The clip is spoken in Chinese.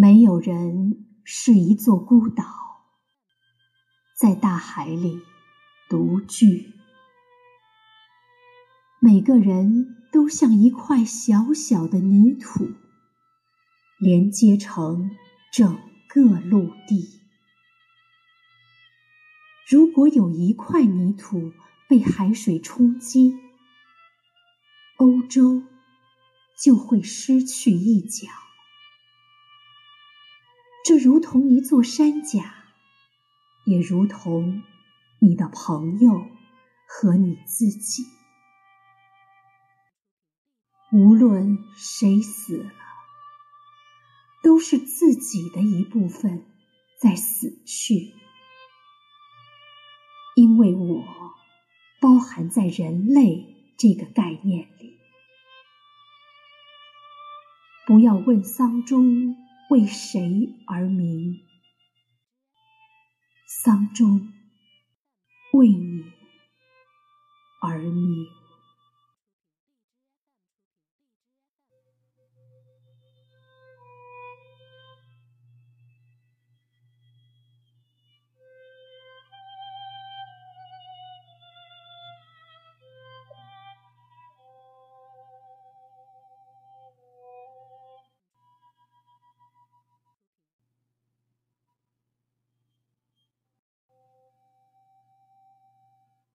没有人是一座孤岛，在大海里独居。每个人都像一块小小的泥土，连接成整个陆地。如果有一块泥土被海水冲击，欧洲就会失去一角。这如同一座山甲，也如同你的朋友和你自己。无论谁死了，都是自己的一部分在死去，因为我包含在人类这个概念里。不要问丧钟。为谁而鸣？桑钟为你而鸣。